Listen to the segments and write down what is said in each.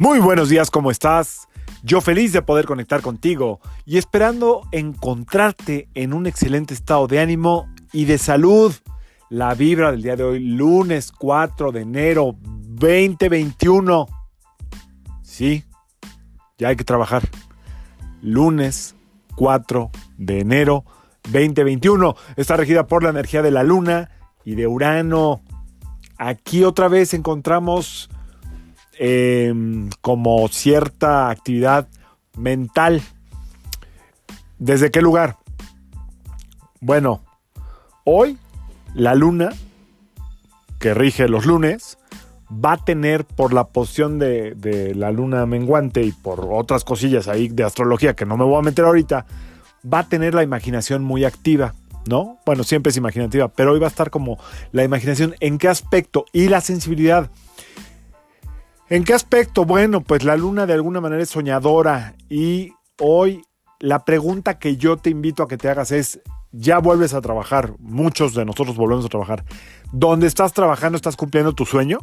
Muy buenos días, ¿cómo estás? Yo feliz de poder conectar contigo y esperando encontrarte en un excelente estado de ánimo y de salud. La vibra del día de hoy, lunes 4 de enero 2021. Sí, ya hay que trabajar. Lunes 4 de enero 2021. Está regida por la energía de la luna y de Urano. Aquí otra vez encontramos Em, como cierta actividad mental. ¿Desde qué lugar? Bueno, hoy la luna, que rige los lunes, va a tener por la posición de, de, la luna menguante y por otras cosillas ahí de astrología que no me voy a meter ahorita, va a tener la imaginación muy activa, ¿no? Bueno, siempre es imaginativa, pero hoy va a estar como la imaginación en qué aspecto y la sensibilidad. ¿En qué aspecto? Bueno, pues la luna de alguna manera es soñadora y hoy la pregunta que yo te invito a que te hagas es, ya vuelves a trabajar, muchos de nosotros volvemos a trabajar. ¿Dónde estás trabajando estás cumpliendo tu sueño?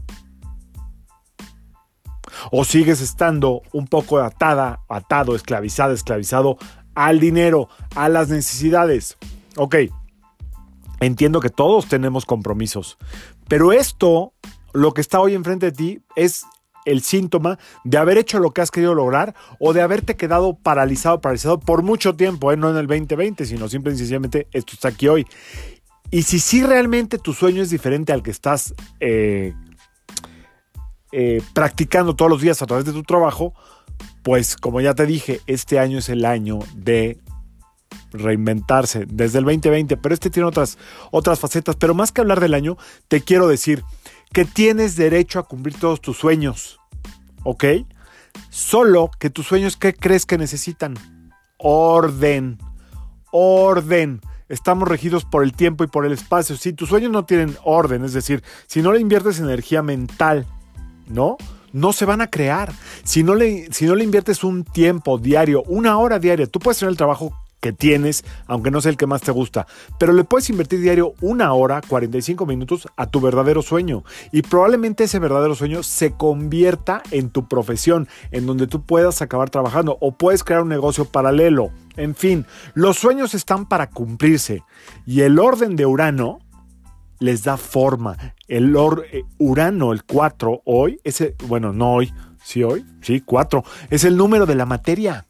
¿O sigues estando un poco atada, atado, esclavizada, esclavizado al dinero, a las necesidades? Ok, entiendo que todos tenemos compromisos, pero esto, lo que está hoy enfrente de ti, es el síntoma de haber hecho lo que has querido lograr o de haberte quedado paralizado, paralizado por mucho tiempo, ¿eh? no en el 2020, sino simple y sencillamente esto está aquí hoy. Y si sí realmente tu sueño es diferente al que estás eh, eh, practicando todos los días a través de tu trabajo, pues como ya te dije, este año es el año de reinventarse desde el 2020, pero este tiene otras, otras facetas. Pero más que hablar del año, te quiero decir que tienes derecho a cumplir todos tus sueños, ¿ok? Solo que tus sueños, ¿qué crees que necesitan? Orden, orden. Estamos regidos por el tiempo y por el espacio. Si tus sueños no tienen orden, es decir, si no le inviertes energía mental, ¿no? No se van a crear. Si no le, si no le inviertes un tiempo diario, una hora diaria, tú puedes tener el trabajo que tienes, aunque no sea el que más te gusta, pero le puedes invertir diario una hora, 45 minutos a tu verdadero sueño y probablemente ese verdadero sueño se convierta en tu profesión, en donde tú puedas acabar trabajando o puedes crear un negocio paralelo. En fin, los sueños están para cumplirse y el orden de Urano les da forma. El eh, Urano, el 4 hoy, ese, bueno, no hoy, sí hoy, sí, 4, es el número de la materia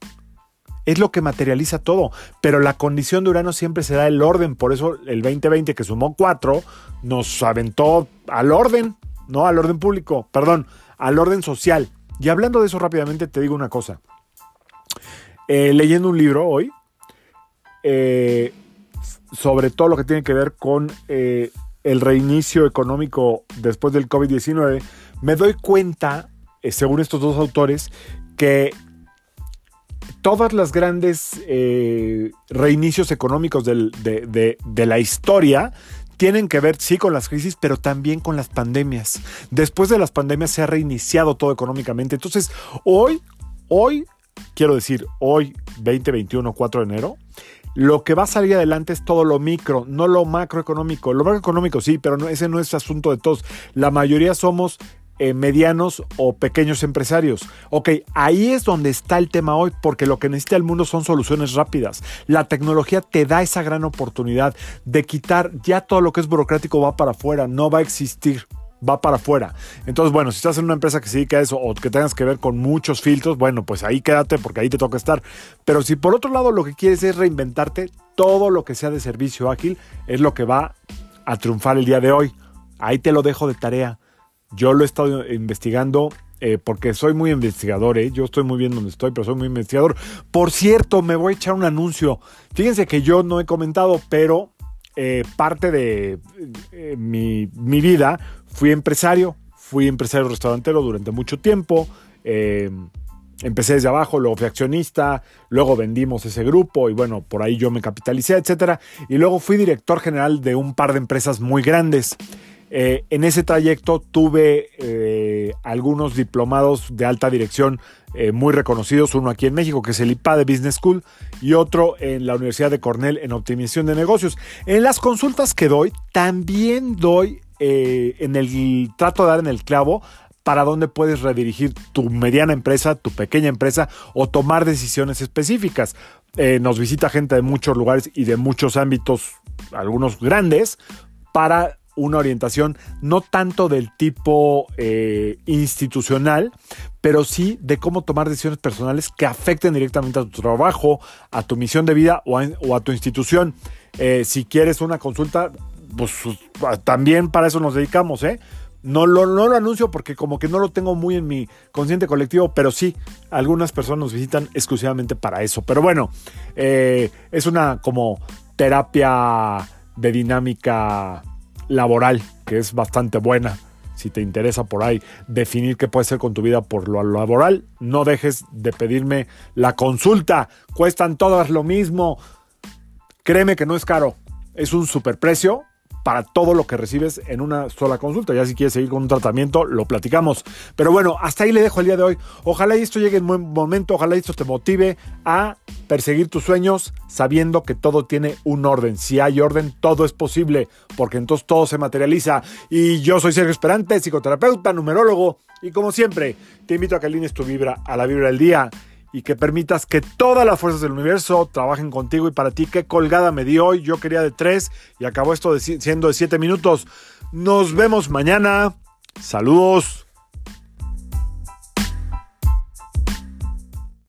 es lo que materializa todo. Pero la condición de Urano siempre será el orden. Por eso el 2020 que sumó 4 nos aventó al orden, no al orden público, perdón, al orden social. Y hablando de eso rápidamente, te digo una cosa. Eh, leyendo un libro hoy eh, sobre todo lo que tiene que ver con eh, el reinicio económico después del COVID-19, me doy cuenta, según estos dos autores, que todas las grandes eh, reinicios económicos de, la historia tienen que ver, sí, con las crisis, pero también con las pandemias. Después de las pandemias se ha reiniciado todo económicamente. Entonces, hoy, hoy, quiero decir, hoy, 2021, 4 de enero, lo que va a salir adelante es todo lo micro, no lo macroeconómico. Lo macroeconómico sí, pero ese no es asunto de todos. La mayoría somos eh, medianos o pequeños empresarios. Ok, ahí es donde está el tema hoy, porque lo que necesita el mundo son soluciones rápidas. La tecnología te da esa gran oportunidad de quitar ya todo lo que es burocrático va para afuera, no va a existir va para afuera. Entonces, bueno, si estás en una empresa que se dedica a eso o que tengas que ver con muchos filtros, bueno, pues ahí quédate porque ahí te toca estar. Pero si por otro lado lo que quieres es reinventarte, todo lo que sea de servicio ágil es lo que va a triunfar el día de hoy. Ahí te lo dejo de tarea. Yo lo he estado investigando eh, porque soy muy investigador, ¿eh? yo estoy muy bien donde estoy, pero soy muy investigador. Por cierto, me voy a echar un anuncio. Fíjense que yo no he comentado, pero eh, parte de eh, mi, mi, vida fui empresario, fui empresario restaurantero durante mucho tiempo. empecé desde abajo, luego fui accionista, luego vendimos ese grupo y bueno, por ahí yo me capitalicé, etcétera. Y luego fui director general de un par de empresas muy grandes. Eh, en ese trayecto tuve eh, algunos diplomados de alta dirección eh, muy reconocidos, uno aquí en México, que es el IPA de Business School, y otro en la Universidad de Cornell en optimización de negocios. En las consultas que doy, también doy en el trato de dar en el clavo para dónde puedes redirigir tu mediana empresa, tu pequeña empresa o tomar decisiones específicas. Nos visita gente de muchos lugares y de muchos ámbitos, algunos grandes, para una orientación no tanto del tipo eh, institucional, pero sí de cómo tomar decisiones personales que afecten directamente a tu trabajo, a tu misión de vida o a, tu institución. Eh, si quieres una consulta, pues también para eso nos dedicamos, ¿eh? No lo, no lo anuncio porque como que no lo tengo muy en mi consciente colectivo, pero sí, algunas personas nos visitan exclusivamente para eso. Pero bueno, eh, es una como terapia de dinámica laboral que es bastante buena. Si te interesa por ahí definir qué puede ser con tu vida por lo laboral, no dejes de pedirme la consulta. Cuestan todas lo mismo. Créeme que no es caro. Es un superprecio para todo lo que recibes en una sola consulta. Ya si quieres seguir con un tratamiento, lo platicamos. Pero bueno, hasta ahí le dejo el día de hoy. Ojalá esto llegue en buen momento, ojalá esto te motive a perseguir tus sueños sabiendo que todo tiene un orden. Si hay orden, todo es posible, porque entonces todo se materializa. Y yo soy Sergio Esperante, psicoterapeuta, numerólogo, y como siempre, te invito a que alines tu vibra a la vibra del día y que permitas que todas las fuerzas del universo trabajen contigo y para ti qué colgada me di hoy. Yo quería de tres y acabó esto siendo de siete minutos. Nos vemos mañana. Saludos.